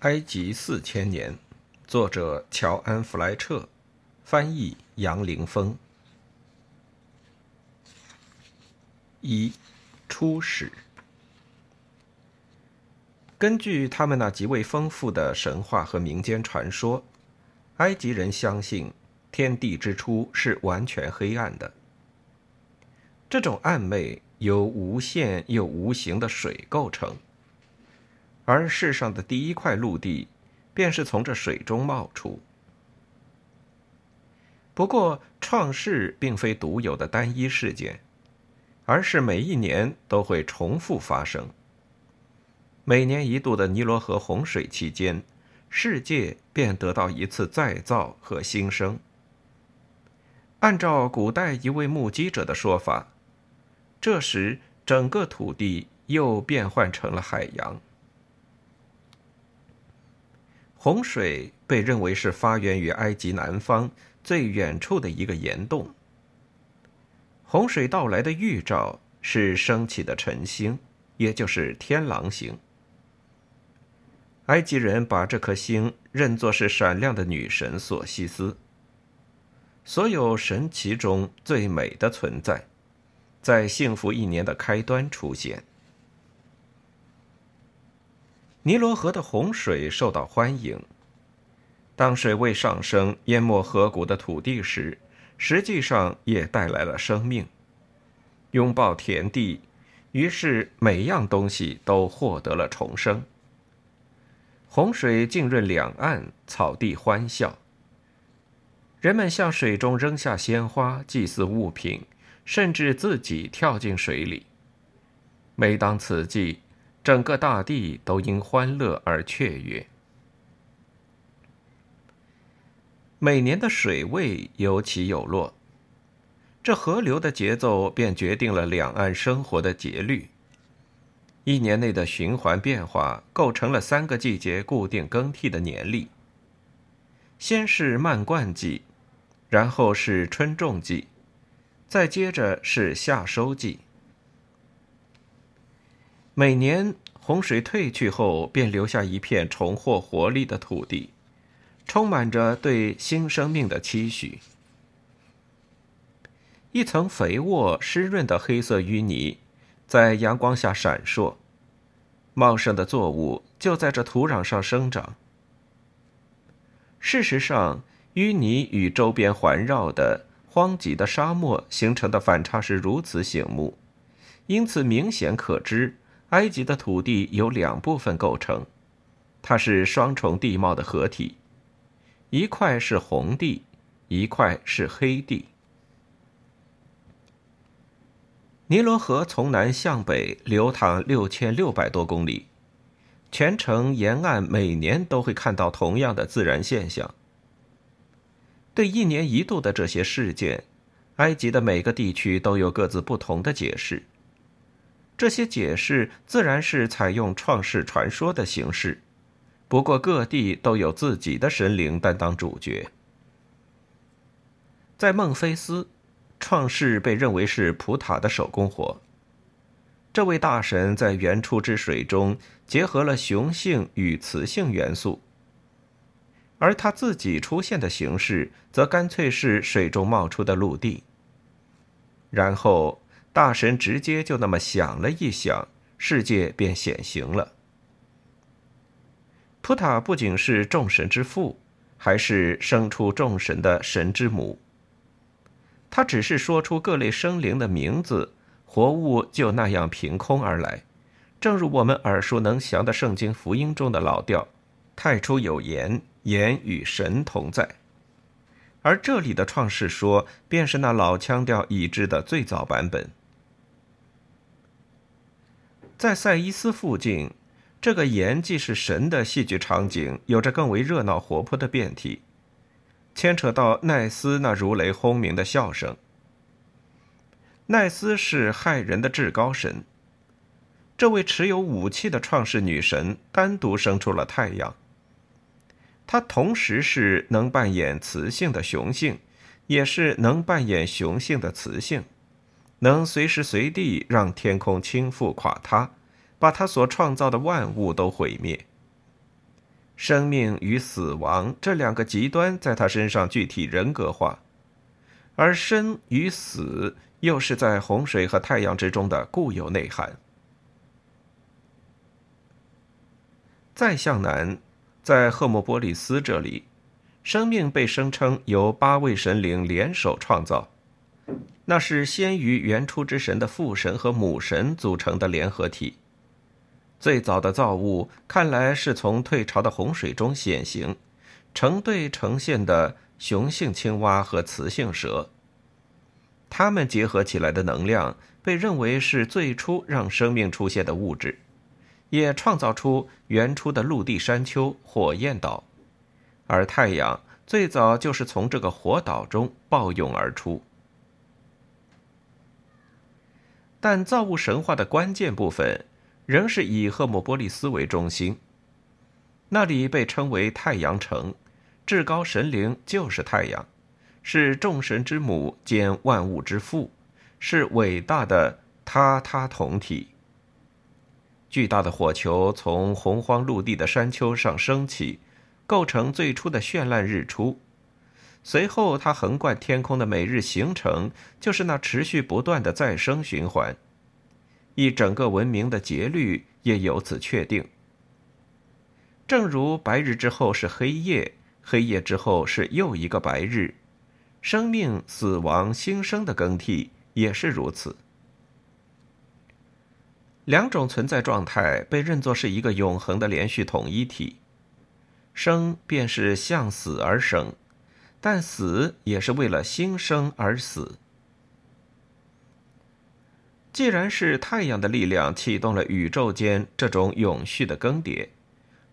埃及四千年，作者乔安·弗莱彻，翻译杨凌峰。一，初始。根据他们那极为丰富的神话和民间传说，埃及人相信天地之初是完全黑暗的。这种暗昧由无限又无形的水构成。而世上的第一块陆地，便是从这水中冒出。不过，创世并非独有的单一事件，而是每一年都会重复发生。每年一度的尼罗河洪水期间，世界便得到一次再造和新生。按照古代一位目击者的说法，这时整个土地又变换成了海洋。洪水被认为是发源于埃及南方最远处的一个岩洞。洪水到来的预兆是升起的晨星，也就是天狼星。埃及人把这颗星认作是闪亮的女神索西斯，所有神奇中最美的存在，在幸福一年的开端出现。尼罗河的洪水受到欢迎。当水位上升，淹没河谷的土地时，实际上也带来了生命，拥抱田地，于是每样东西都获得了重生。洪水浸润两岸，草地欢笑。人们向水中扔下鲜花，祭祀物品，甚至自己跳进水里。每当此际，整个大地都因欢乐而雀跃。每年的水位有起有落，这河流的节奏便决定了两岸生活的节律。一年内的循环变化构成了三个季节固定更替的年历。先是漫灌季，然后是春种季，再接着是夏收季。每年洪水退去后，便留下一片重获活力的土地，充满着对新生命的期许。一层肥沃湿润的黑色淤泥在阳光下闪烁，茂盛的作物就在这土壤上生长。事实上，淤泥与周边环绕的荒瘠的沙漠形成的反差是如此醒目，因此明显可知。埃及的土地由两部分构成，它是双重地貌的合体，一块是红地，一块是黑地。尼罗河从南向北流淌六千六百多公里，全程沿岸每年都会看到同样的自然现象。对一年一度的这些事件，埃及的每个地区都有各自不同的解释。这些解释自然是采用创世传说的形式，不过各地都有自己的神灵担当主角。在孟菲斯，创世被认为是普塔的手工活。这位大神在原初之水中结合了雄性与雌性元素，而他自己出现的形式则干脆是水中冒出的陆地。然后。大神直接就那么想了一想，世界便显形了。普塔不仅是众神之父，还是生出众神的神之母。他只是说出各类生灵的名字，活物就那样凭空而来，正如我们耳熟能详的圣经福音中的老调：“太初有言，言与神同在。”而这里的创世说，便是那老腔调已知的最早版本。在塞伊斯附近，这个盐既是神的戏剧场景，有着更为热闹活泼的变体，牵扯到奈斯那如雷轰鸣的笑声。奈斯是害人的至高神，这位持有武器的创世女神单独生出了太阳。她同时是能扮演雌性的雄性，也是能扮演雄性的雌性。能随时随地让天空倾覆垮塌，把他所创造的万物都毁灭。生命与死亡这两个极端在他身上具体人格化，而生与死又是在洪水和太阳之中的固有内涵。再向南，在赫莫波利斯这里，生命被声称由八位神灵联手创造，那是先于原初之神的父神和母神组成的联合体。最早的造物看来是从退潮的洪水中显形，成对呈现的雄性青蛙和雌性蛇。它们结合起来的能量被认为是最初让生命出现的物质，也创造出原初的陆地山丘、火焰岛，而太阳最早就是从这个火岛中暴涌而出。但造物神话的关键部分。仍是以赫莫波利斯为中心。那里被称为太阳城，至高神灵就是太阳，是众神之母兼万物之父，是伟大的他他同体。巨大的火球从洪荒陆地的山丘上升起，构成最初的绚烂日出。随后，它横贯天空的每日行程，就是那持续不断的再生循环。一整个文明的节律也由此确定。正如白日之后是黑夜，黑夜之后是又一个白日，生命、死亡、新生的更替也是如此。两种存在状态被认作是一个永恒的连续统一体。生便是向死而生，但死也是为了新生而死。既然是太阳的力量启动了宇宙间这种永续的更迭，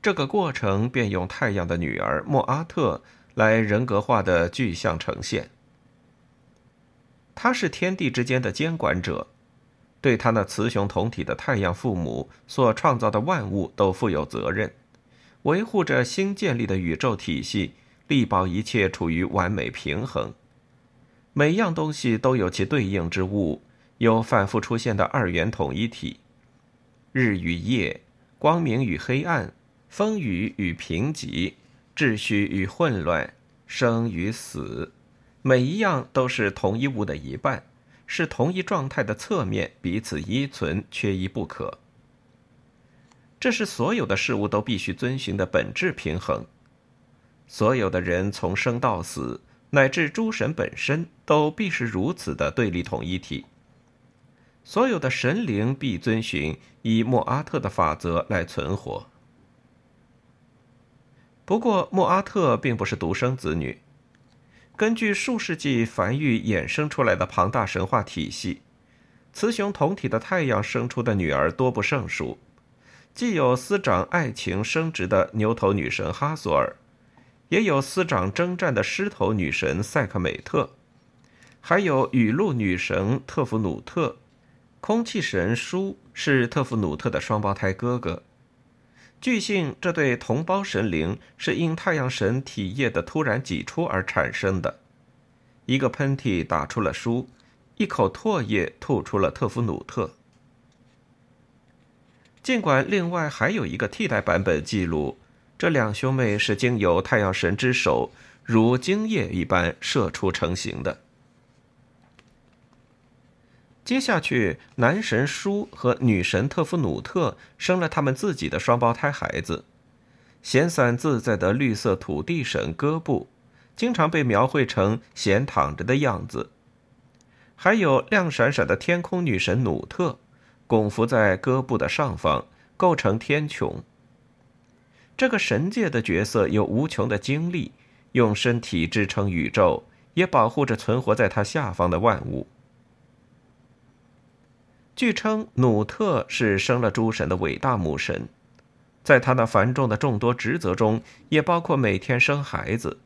这个过程便用太阳的女儿莫阿特来人格化的具象呈现。他是天地之间的监管者，对他那雌雄同体的太阳父母所创造的万物都负有责任，维护着新建立的宇宙体系，力保一切处于完美平衡。每样东西都有其对应之物。有反复出现的二元统一体，日与夜，光明与黑暗，风雨与平瘠，秩序与混乱，生与死，每一样都是同一物的一半，是同一状态的侧面，彼此依存，缺一不可。这是所有的事物都必须遵循的本质平衡。所有的人从生到死，乃至诸神本身，都必是如此的对立统一体。所有的神灵必遵循以莫阿特的法则来存活。不过，莫阿特并不是独生子女。根据数世纪繁育衍生出来的庞大神话体系，雌雄同体的太阳生出的女儿多不胜数，既有司掌爱情生殖的牛头女神哈索尔，也有司掌征战的狮头女神塞克美特，还有雨露女神特弗努特。空气神舒是特弗努特的双胞胎哥哥。据信，这对同胞神灵是因太阳神体液的突然挤出而产生的。一个喷嚏打出了舒，一口唾液吐出了特弗努特。尽管另外还有一个替代版本记录，这两兄妹是经由太阳神之手如精液一般射出成型的。接下去，男神舒和女神特夫努特生了他们自己的双胞胎孩子。闲散自在的绿色土地神哥布，经常被描绘成闲躺着的样子。还有亮闪闪的天空女神努特，拱伏在哥布的上方，构成天穹。这个神界的角色有无穷的精力，用身体支撑宇宙，也保护着存活在它下方的万物。据称，努特是生了诸神的伟大母神，在他那繁重的众多职责中，也包括每天生孩子，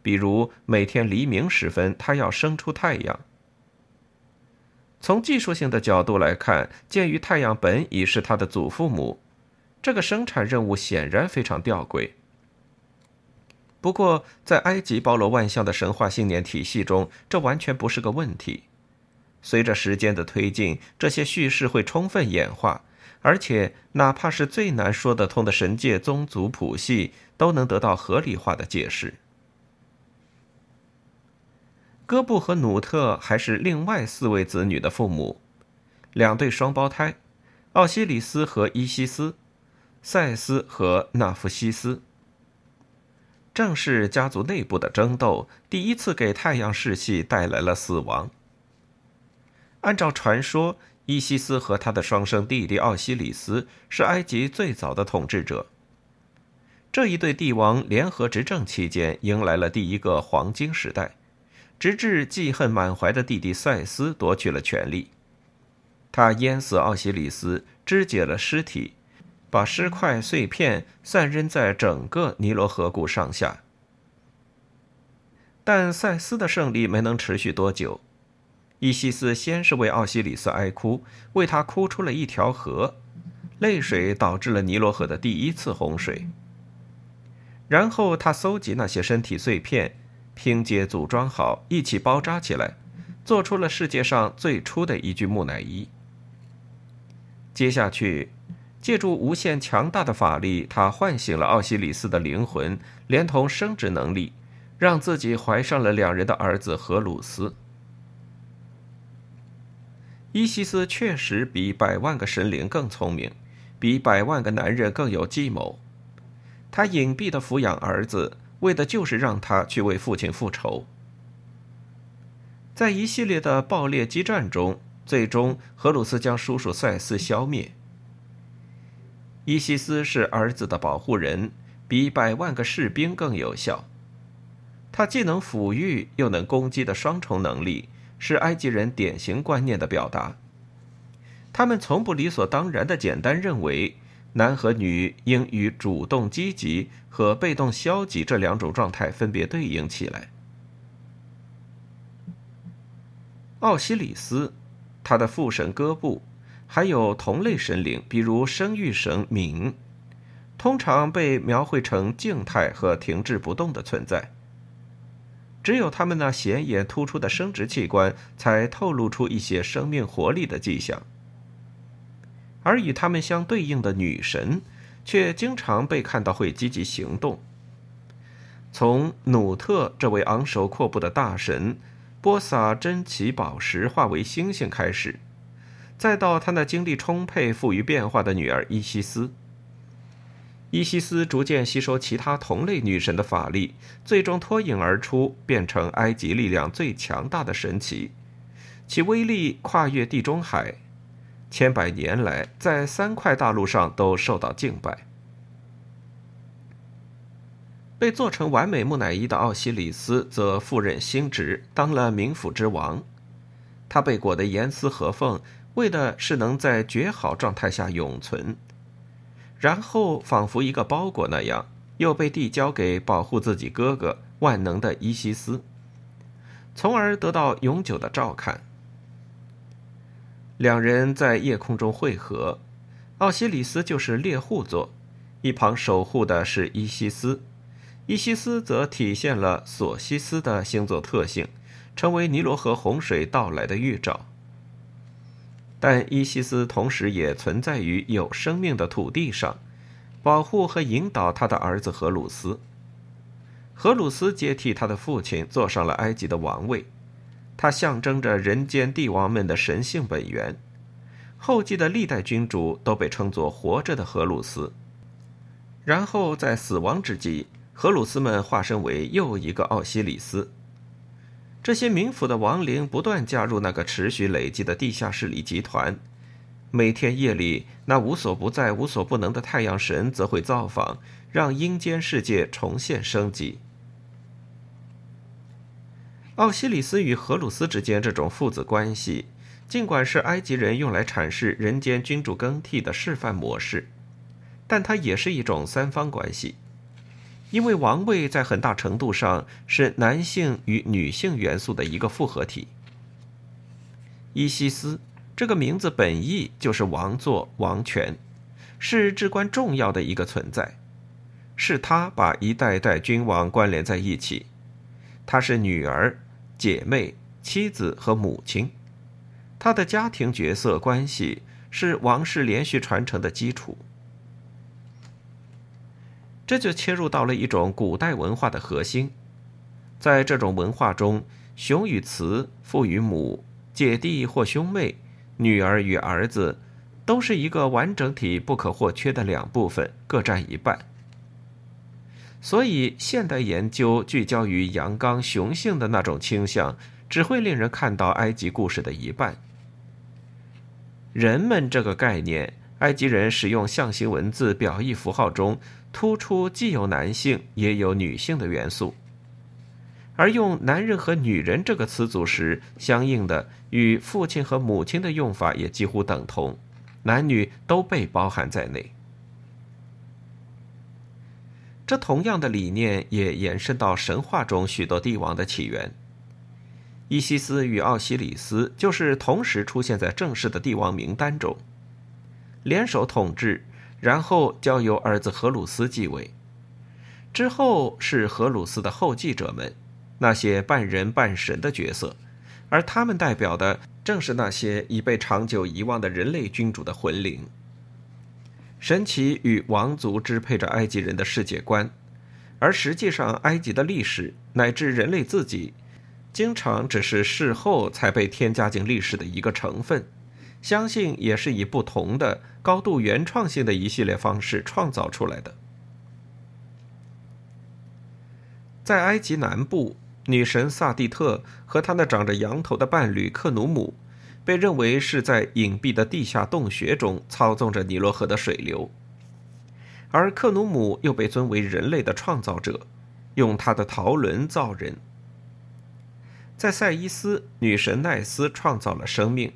比如每天黎明时分，他要生出太阳。从技术性的角度来看，鉴于太阳本已是他的祖父母，这个生产任务显然非常吊诡。不过，在埃及包罗万象的神话信念体系中，这完全不是个问题。随着时间的推进，这些叙事会充分演化，而且哪怕是最难说得通的神界宗族谱系，都能得到合理化的解释。哥布和努特还是另外四位子女的父母，两对双胞胎，奥西里斯和伊西斯，塞斯和纳夫西斯。正是家族内部的争斗，第一次给太阳世系带来了死亡。按照传说，伊西斯和他的双生弟弟奥西里斯是埃及最早的统治者。这一对帝王联合执政期间，迎来了第一个黄金时代，直至记恨满怀的弟弟塞斯夺取了权力。他淹死奥西里斯，肢解了尸体。把尸块碎片散扔在整个尼罗河谷上下，但塞斯的胜利没能持续多久。伊西斯先是为奥西里斯哀哭，为他哭出了一条河，泪水导致了尼罗河的第一次洪水。然后他搜集那些身体碎片，拼接组装好，一起包扎起来，做出了世界上最初的一具木乃伊。接下去。借助无限强大的法力，他唤醒了奥西里斯的灵魂，连同生殖能力，让自己怀上了两人的儿子荷鲁斯。伊西斯确实比百万个神灵更聪明，比百万个男人更有计谋。他隐蔽的抚养儿子，为的就是让他去为父亲复仇。在一系列的爆裂激战中，最终荷鲁斯将叔叔塞斯消灭。伊西斯是儿子的保护人，比百万个士兵更有效。他既能抚育又能攻击的双重能力，是埃及人典型观念的表达。他们从不理所当然的简单认为，男和女应与主动积极和被动消极这两种状态分别对应起来。奥西里斯，他的父神哥布。还有同类神灵，比如生育神冥，通常被描绘成静态和停滞不动的存在。只有他们那显眼突出的生殖器官，才透露出一些生命活力的迹象。而与他们相对应的女神，却经常被看到会积极行动。从努特这位昂首阔步的大神，播撒珍奇宝石化为星星开始。再到他那精力充沛、富于变化的女儿伊西斯，伊西斯逐渐吸收其他同类女神的法力，最终脱颖而出，变成埃及力量最强大的神奇，其威力跨越地中海，千百年来在三块大陆上都受到敬拜。被做成完美木乃伊的奥西里斯则赴任新职，当了冥府之王，他被裹得严丝合缝。为的是能在绝好状态下永存，然后仿佛一个包裹那样，又被递交给保护自己哥哥万能的伊西斯，从而得到永久的照看。两人在夜空中汇合，奥西里斯就是猎户座，一旁守护的是伊西斯，伊西斯则体现了索西斯的星座特性，成为尼罗河洪水到来的预兆。但伊西斯同时也存在于有生命的土地上，保护和引导他的儿子荷鲁斯。荷鲁斯接替他的父亲，坐上了埃及的王位。他象征着人间帝王们的神性本源。后继的历代君主都被称作活着的荷鲁斯。然后在死亡之际，荷鲁斯们化身为又一个奥西里斯。这些冥府的亡灵不断加入那个持续累积的地下势力集团。每天夜里，那无所不在、无所不能的太阳神则会造访，让阴间世界重现生机。奥西里斯与荷鲁斯之间这种父子关系，尽管是埃及人用来阐释人间君主更替的示范模式，但它也是一种三方关系。因为王位在很大程度上是男性与女性元素的一个复合体。伊西斯这个名字本意就是王座、王权，是至关重要的一个存在。是他把一代代君王关联在一起。她是女儿、姐妹、妻子和母亲。她的家庭角色关系是王室连续传承的基础。这就切入到了一种古代文化的核心，在这种文化中，雄与雌、父与母、姐弟或兄妹、女儿与儿子，都是一个完整体不可或缺的两部分，各占一半。所以，现代研究聚焦于阳刚雄性的那种倾向，只会令人看到埃及故事的一半。人们这个概念，埃及人使用象形文字表意符号中。突出既有男性也有女性的元素，而用“男人”和“女人”这个词组时，相应的与父亲和母亲的用法也几乎等同，男女都被包含在内。这同样的理念也延伸到神话中许多帝王的起源。伊西斯与奥西里斯就是同时出现在正式的帝王名单中，联手统治。然后交由儿子荷鲁斯继位，之后是荷鲁斯的后继者们，那些半人半神的角色，而他们代表的正是那些已被长久遗忘的人类君主的魂灵。神奇与王族支配着埃及人的世界观，而实际上，埃及的历史乃至人类自己，经常只是事后才被添加进历史的一个成分。相信也是以不同的、高度原创性的一系列方式创造出来的。在埃及南部，女神萨蒂特和她那长着羊头的伴侣克努姆，被认为是在隐蔽的地下洞穴中操纵着尼罗河的水流，而克努姆又被尊为人类的创造者，用他的陶轮造人。在塞伊斯，女神奈斯创造了生命。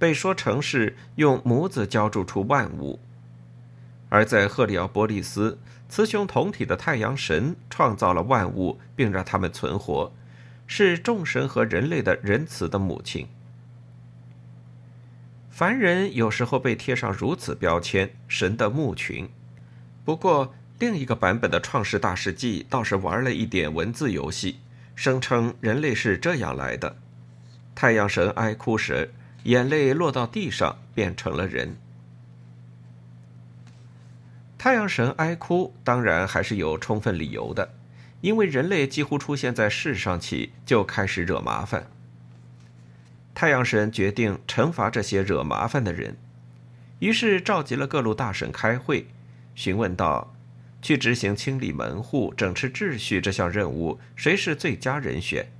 被说成是用母子浇筑出万物，而在赫里奥波利斯，雌雄同体的太阳神创造了万物，并让他们存活，是众神和人类的仁慈的母亲。凡人有时候被贴上如此标签“神的牧群”，不过另一个版本的《创世大事记》倒是玩了一点文字游戏，声称人类是这样来的：太阳神哀哭时。眼泪落到地上，变成了人。太阳神哀哭，当然还是有充分理由的，因为人类几乎出现在世上起就开始惹麻烦。太阳神决定惩罚这些惹麻烦的人，于是召集了各路大神开会，询问道：去执行清理门户、整治秩序这项任务，谁是最佳人选？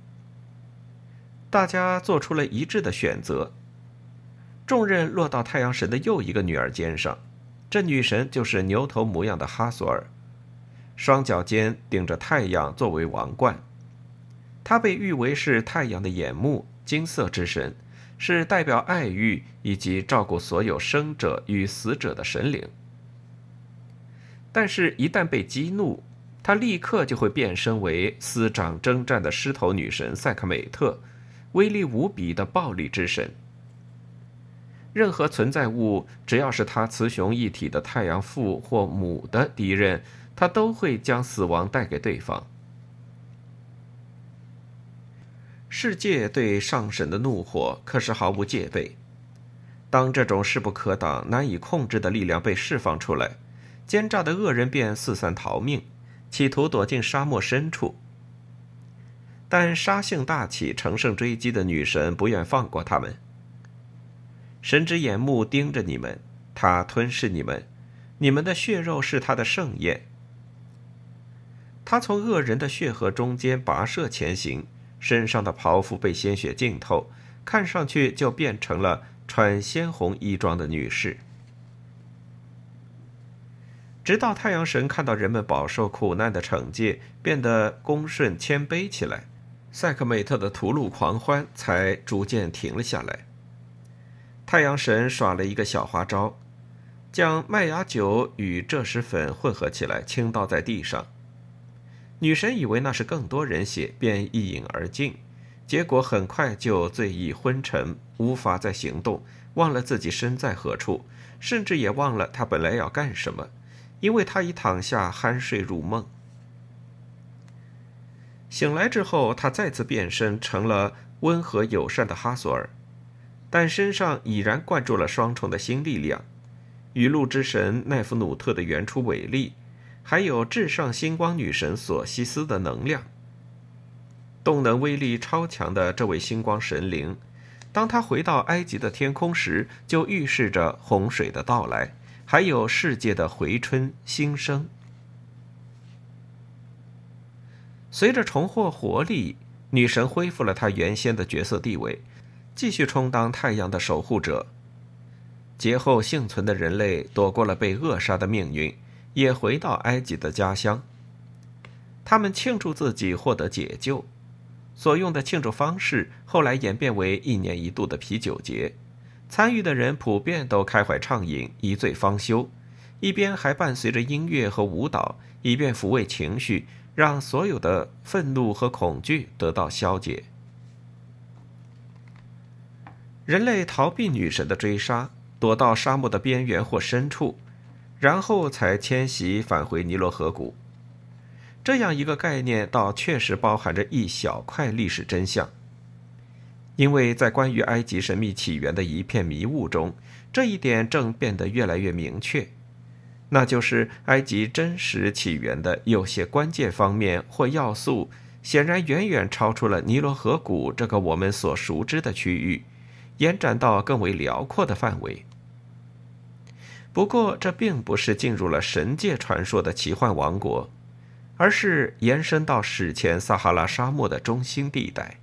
大家做出了一致的选择。重任落到太阳神的又一个女儿肩上，这女神就是牛头模样的哈索尔，双脚尖顶着太阳作为王冠。她被誉为是太阳的眼目，金色之神，是代表爱欲以及照顾所有生者与死者的神灵。但是，一旦被激怒，她立刻就会变身为司掌征战的狮头女神塞克美特，威力无比的暴力之神。任何存在物，只要是他雌雄一体的太阳父或母的敌人，他都会将死亡带给对方。世界对上神的怒火可是毫无戒备。当这种势不可挡、难以控制的力量被释放出来，奸诈的恶人便四散逃命，企图躲进沙漠深处。但杀性大起、乘胜追击的女神不愿放过他们。神之眼目盯着你们，他吞噬你们，你们的血肉是他的盛宴。他从恶人的血河中间跋涉前行，身上的袍服被鲜血浸透，看上去就变成了穿鲜红衣装的女士。直到太阳神看到人们饱受苦难的惩戒，变得恭顺谦卑起来，塞克美特的屠戮狂欢才逐渐停了下来。太阳神耍了一个小花招，将麦芽酒与赭石粉混合起来倾倒在地上。女神以为那是更多人血，便一饮而尽，结果很快就醉意昏沉，无法再行动，忘了自己身在何处，甚至也忘了她本来要干什么，因为她已躺下酣睡入梦。醒来之后，她再次变身成了温和友善的哈索尔。但身上已然灌注了双重的新力量：雨露之神奈夫努特的原初伟力，还有至上星光女神索西斯的能量。动能威力超强的这位星光神灵，当他回到埃及的天空时，就预示着洪水的到来，还有世界的回春新生。随着重获活力，女神恢复了她原先的角色地位。继续充当太阳的守护者。劫后幸存的人类躲过了被扼杀的命运，也回到埃及的家乡。他们庆祝自己获得解救，所用的庆祝方式后来演变为一年一度的啤酒节。参与的人普遍都开怀畅饮，一醉方休，一边还伴随着音乐和舞蹈，以便抚慰情绪，让所有的愤怒和恐惧得到消解。人类逃避女神的追杀，躲到沙漠的边缘或深处，然后才迁徙返回尼罗河谷。这样一个概念，倒确实包含着一小块历史真相。因为在关于埃及神秘起源的一片迷雾中，这一点正变得越来越明确，那就是埃及真实起源的有些关键方面或要素，显然远远超出了尼罗河谷这个我们所熟知的区域。延展到更为辽阔的范围。不过，这并不是进入了神界传说的奇幻王国，而是延伸到史前撒哈拉沙漠的中心地带。